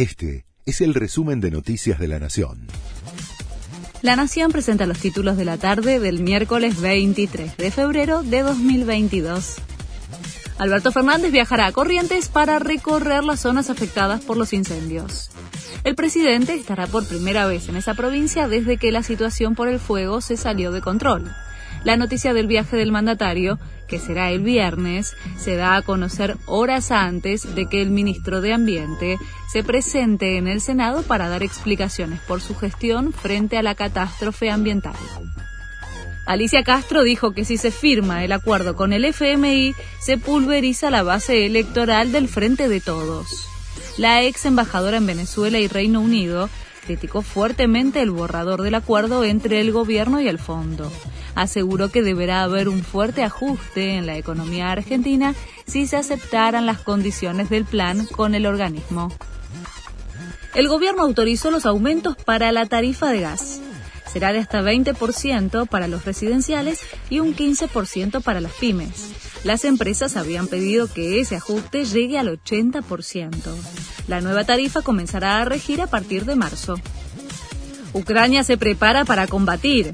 Este es el resumen de Noticias de la Nación. La Nación presenta los títulos de la tarde del miércoles 23 de febrero de 2022. Alberto Fernández viajará a Corrientes para recorrer las zonas afectadas por los incendios. El presidente estará por primera vez en esa provincia desde que la situación por el fuego se salió de control. La noticia del viaje del mandatario, que será el viernes, se da a conocer horas antes de que el ministro de Ambiente se presente en el Senado para dar explicaciones por su gestión frente a la catástrofe ambiental. Alicia Castro dijo que si se firma el acuerdo con el FMI, se pulveriza la base electoral del Frente de Todos. La ex embajadora en Venezuela y Reino Unido criticó fuertemente el borrador del acuerdo entre el gobierno y el fondo. Aseguró que deberá haber un fuerte ajuste en la economía argentina si se aceptaran las condiciones del plan con el organismo. El gobierno autorizó los aumentos para la tarifa de gas. Será de hasta 20% para los residenciales y un 15% para las pymes. Las empresas habían pedido que ese ajuste llegue al 80%. La nueva tarifa comenzará a regir a partir de marzo. Ucrania se prepara para combatir.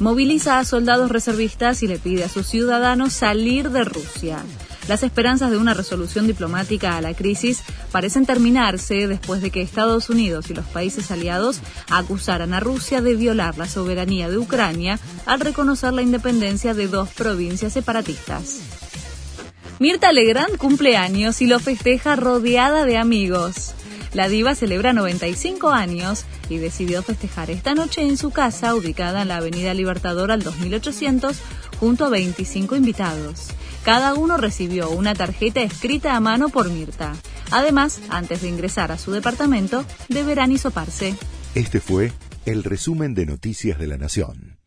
Moviliza a soldados reservistas y le pide a sus ciudadanos salir de Rusia. Las esperanzas de una resolución diplomática a la crisis parecen terminarse después de que Estados Unidos y los países aliados acusaran a Rusia de violar la soberanía de Ucrania al reconocer la independencia de dos provincias separatistas. Mirta Legrand cumple años y lo festeja rodeada de amigos. La diva celebra 95 años y decidió festejar esta noche en su casa ubicada en la Avenida Libertador al 2800 junto a 25 invitados. Cada uno recibió una tarjeta escrita a mano por Mirta. Además, antes de ingresar a su departamento, deberán hisoparse. Este fue el resumen de Noticias de la Nación.